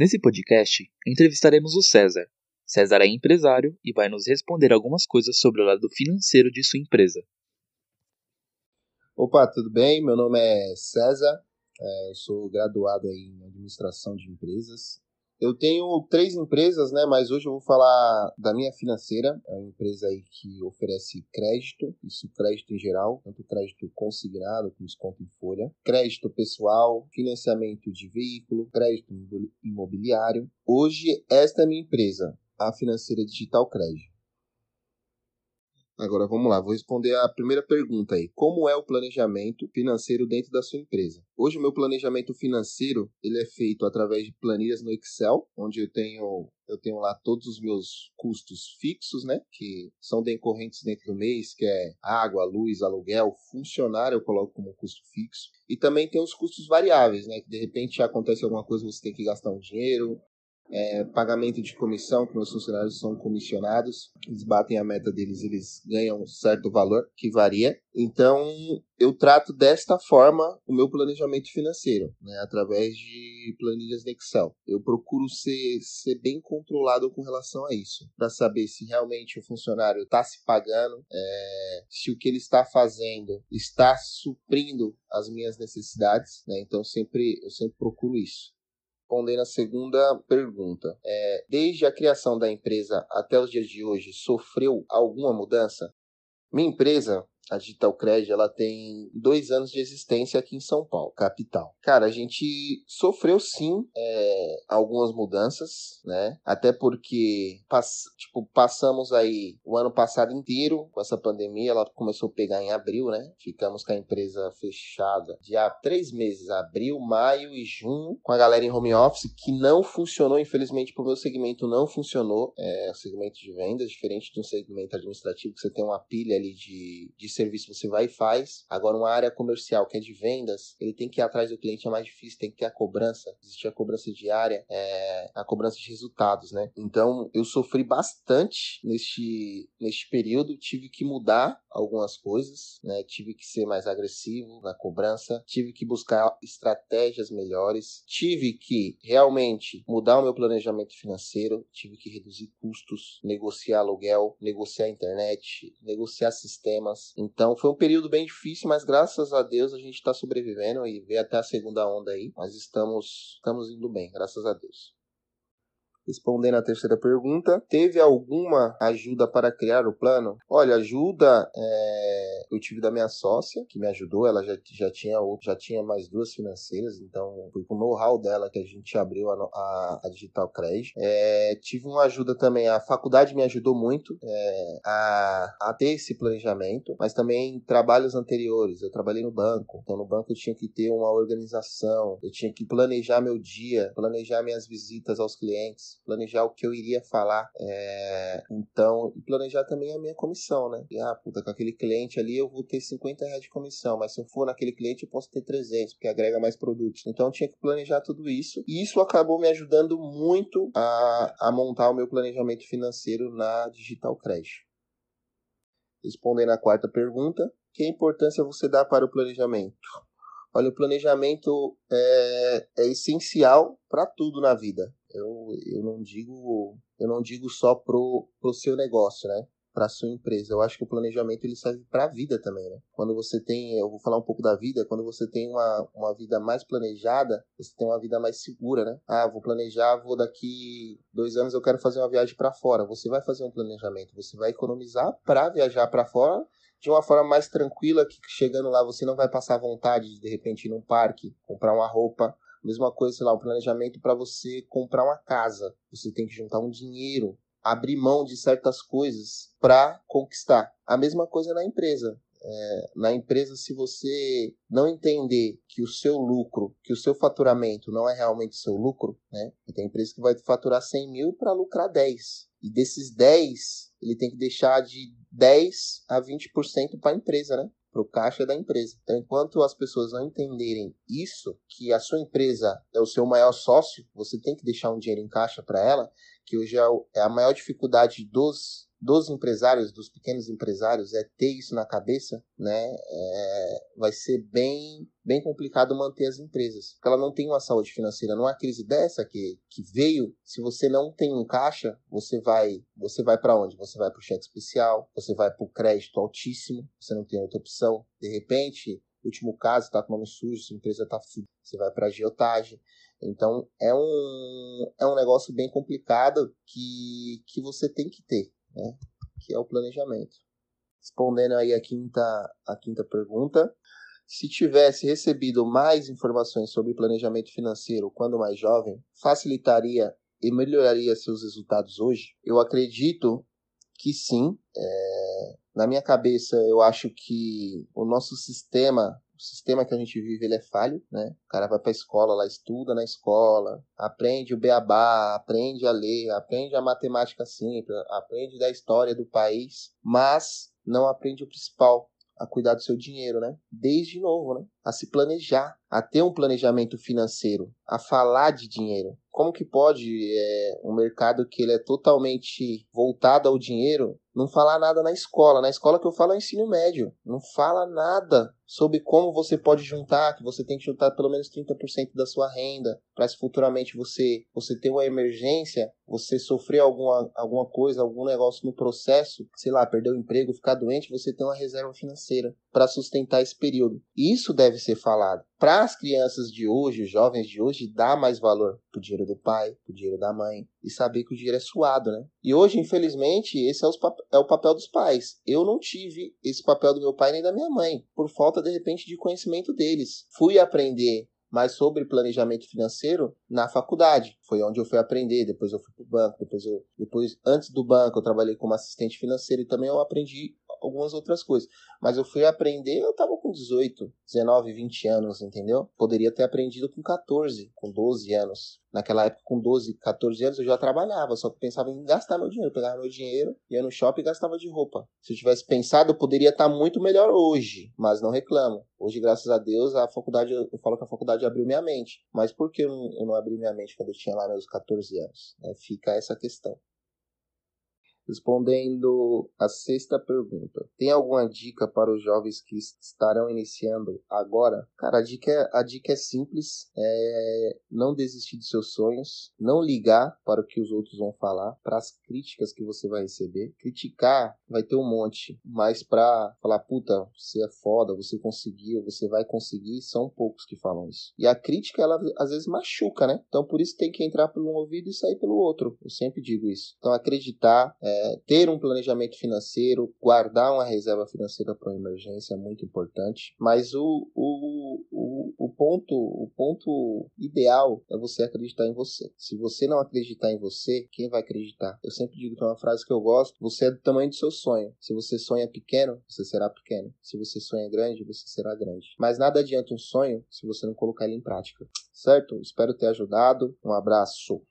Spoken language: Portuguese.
Nesse podcast, entrevistaremos o César. César é empresário e vai nos responder algumas coisas sobre o lado financeiro de sua empresa. Opa, tudo bem? Meu nome é César, é, eu sou graduado em administração de empresas eu tenho três empresas, né? Mas hoje eu vou falar da minha financeira. É uma empresa aí que oferece crédito, isso crédito em geral, tanto crédito consignado como desconto em folha, crédito pessoal, financiamento de veículo, crédito imobiliário. Hoje esta é a minha empresa, a Financeira Digital Crédito. Agora vamos lá, vou responder a primeira pergunta aí. Como é o planejamento financeiro dentro da sua empresa? Hoje o meu planejamento financeiro, ele é feito através de planilhas no Excel, onde eu tenho eu tenho lá todos os meus custos fixos, né, que são decorrentes dentro do mês, que é água, luz, aluguel, funcionário eu coloco como custo fixo. E também tem os custos variáveis, né, que de repente acontece alguma coisa, você tem que gastar um dinheiro, é, pagamento de comissão, que meus funcionários são comissionados, eles batem a meta deles, eles ganham um certo valor que varia. Então, eu trato desta forma o meu planejamento financeiro, né, através de planilhas de Excel. Eu procuro ser, ser bem controlado com relação a isso, para saber se realmente o funcionário está se pagando, é, se o que ele está fazendo está suprindo as minhas necessidades. Né, então, sempre, eu sempre procuro isso respondendo a segunda pergunta. É, desde a criação da empresa até os dias de hoje, sofreu alguma mudança? Minha empresa a Digital Credit, ela tem dois anos de existência aqui em São Paulo, capital. Cara, a gente sofreu sim é, algumas mudanças, né? Até porque pass tipo, passamos aí o ano passado inteiro com essa pandemia, ela começou a pegar em abril, né? Ficamos com a empresa fechada de há três meses, abril, maio e junho, com a galera em home office, que não funcionou, infelizmente, pro meu segmento não funcionou. É o segmento de vendas, diferente de um segmento administrativo, que você tem uma pilha ali de, de serviço você vai e faz. Agora, uma área comercial que é de vendas, ele tem que ir atrás do cliente, é mais difícil, tem que ter a cobrança. Existe a cobrança diária, é, a cobrança de resultados, né? Então, eu sofri bastante neste, neste período, tive que mudar algumas coisas, né? Tive que ser mais agressivo na cobrança, tive que buscar estratégias melhores, tive que realmente mudar o meu planejamento financeiro, tive que reduzir custos, negociar aluguel, negociar internet, negociar sistemas. Então foi um período bem difícil, mas graças a Deus a gente está sobrevivendo e veio até a segunda onda aí. Mas estamos, estamos indo bem, graças a Deus. Respondendo à terceira pergunta, teve alguma ajuda para criar o plano? Olha, ajuda é, eu tive da minha sócia, que me ajudou, ela já, já, tinha, já tinha mais duas financeiras, então foi com o know-how dela que a gente abriu a, a, a Digital Credit. É, tive uma ajuda também, a faculdade me ajudou muito é, a, a ter esse planejamento, mas também trabalhos anteriores. Eu trabalhei no banco, então no banco eu tinha que ter uma organização, eu tinha que planejar meu dia, planejar minhas visitas aos clientes planejar o que eu iria falar. É, então, planejar também a minha comissão, né? E, ah, puta, com aquele cliente ali eu vou ter 50 reais de comissão, mas se eu for naquele cliente eu posso ter 300, porque agrega mais produtos. Então, eu tinha que planejar tudo isso. E isso acabou me ajudando muito a, a montar o meu planejamento financeiro na Digital Crash. Respondendo à quarta pergunta, que importância você dá para o planejamento? Olha, o planejamento é, é essencial para tudo na vida. Eu, eu não digo eu não digo só pro, pro seu negócio, né? Para sua empresa. Eu acho que o planejamento ele serve para a vida também, né? Quando você tem, eu vou falar um pouco da vida, quando você tem uma, uma vida mais planejada, você tem uma vida mais segura, né? Ah, vou planejar, vou daqui dois anos eu quero fazer uma viagem para fora. Você vai fazer um planejamento, você vai economizar para viajar para fora de uma forma mais tranquila, que chegando lá você não vai passar vontade de de repente ir num parque, comprar uma roupa. Mesma coisa, sei lá, um planejamento para você comprar uma casa. Você tem que juntar um dinheiro, abrir mão de certas coisas para conquistar. A mesma coisa na empresa. É, na empresa, se você não entender que o seu lucro, que o seu faturamento não é realmente seu lucro, né? Tem empresa que vai faturar 100 mil para lucrar 10. E desses 10, ele tem que deixar de 10 a 20% para a empresa, né? Para o caixa da empresa. Então, enquanto as pessoas não entenderem isso, que a sua empresa é o seu maior sócio, você tem que deixar um dinheiro em caixa para ela, que hoje é, é a maior dificuldade dos dos empresários, dos pequenos empresários, é ter isso na cabeça, né? É, vai ser bem, bem complicado manter as empresas, porque ela não tem uma saúde financeira. Numa crise dessa que, que veio, se você não tem um caixa, você vai, você vai para onde? Você vai para o cheque especial, você vai para o crédito altíssimo, você não tem outra opção. De repente, último caso, está com nome sujo, sua empresa está você vai para agiotagem. Então é um, é um negócio bem complicado que, que você tem que ter, né? que é o planejamento. Respondendo aí a quinta, a quinta pergunta, se tivesse recebido mais informações sobre planejamento financeiro quando mais jovem, facilitaria e melhoraria seus resultados hoje? Eu acredito que sim. É... Na minha cabeça, eu acho que o nosso sistema o sistema que a gente vive ele é falho, né? O cara vai para a escola, lá estuda na escola, aprende o beabá, aprende a ler, aprende a matemática simples, aprende da história do país, mas não aprende o principal, a cuidar do seu dinheiro, né? Desde novo, né? A se planejar, a ter um planejamento financeiro, a falar de dinheiro. Como que pode é, um mercado que ele é totalmente voltado ao dinheiro não falar nada na escola? Na escola que eu falo é ensino médio. Não fala nada sobre como você pode juntar, que você tem que juntar pelo menos 30% da sua renda, para se futuramente você, você ter uma emergência, você sofrer alguma, alguma coisa, algum negócio no processo, sei lá, perder o emprego, ficar doente, você tem uma reserva financeira para sustentar esse período. Isso deve ser falado. Para as crianças de hoje, os jovens de hoje, dar mais valor pro dinheiro do pai, pro dinheiro da mãe e saber que o dinheiro é suado, né? E hoje, infelizmente, esse é, é o papel dos pais. Eu não tive esse papel do meu pai nem da minha mãe, por falta de repente de conhecimento deles. Fui aprender mais sobre planejamento financeiro na faculdade. Foi onde eu fui aprender. Depois eu fui para o banco. Depois, eu, depois, antes do banco, eu trabalhei como assistente financeiro e também eu aprendi algumas outras coisas. Mas eu fui aprender, eu tava com 18, 19, 20 anos, entendeu? Poderia ter aprendido com 14, com 12 anos. Naquela época, com 12, 14 anos, eu já trabalhava, só que pensava em gastar meu dinheiro. Eu pegava meu dinheiro, ia no shopping e gastava de roupa. Se eu tivesse pensado, eu poderia estar muito melhor hoje, mas não reclamo. Hoje, graças a Deus, a faculdade, eu falo que a faculdade abriu minha mente. Mas por que eu não, abri minha mente quando eu tinha lá meus 14 anos? É, fica essa questão. Respondendo a sexta pergunta, tem alguma dica para os jovens que estarão iniciando agora? Cara, a dica é, a dica é simples: é não desistir de seus sonhos, não ligar para o que os outros vão falar, para as críticas que você vai receber. Criticar vai ter um monte, mas para falar, puta, você é foda, você conseguiu, você vai conseguir, são poucos que falam isso. E a crítica, ela às vezes machuca, né? Então por isso tem que entrar por um ouvido e sair pelo outro. Eu sempre digo isso. Então acreditar, é, é, ter um planejamento financeiro, guardar uma reserva financeira para emergência é muito importante. Mas o, o, o, o, ponto, o ponto ideal é você acreditar em você. Se você não acreditar em você, quem vai acreditar? Eu sempre digo que é uma frase que eu gosto: você é do tamanho do seu sonho. Se você sonha pequeno, você será pequeno. Se você sonha grande, você será grande. Mas nada adianta um sonho se você não colocar ele em prática. Certo? Espero ter ajudado. Um abraço.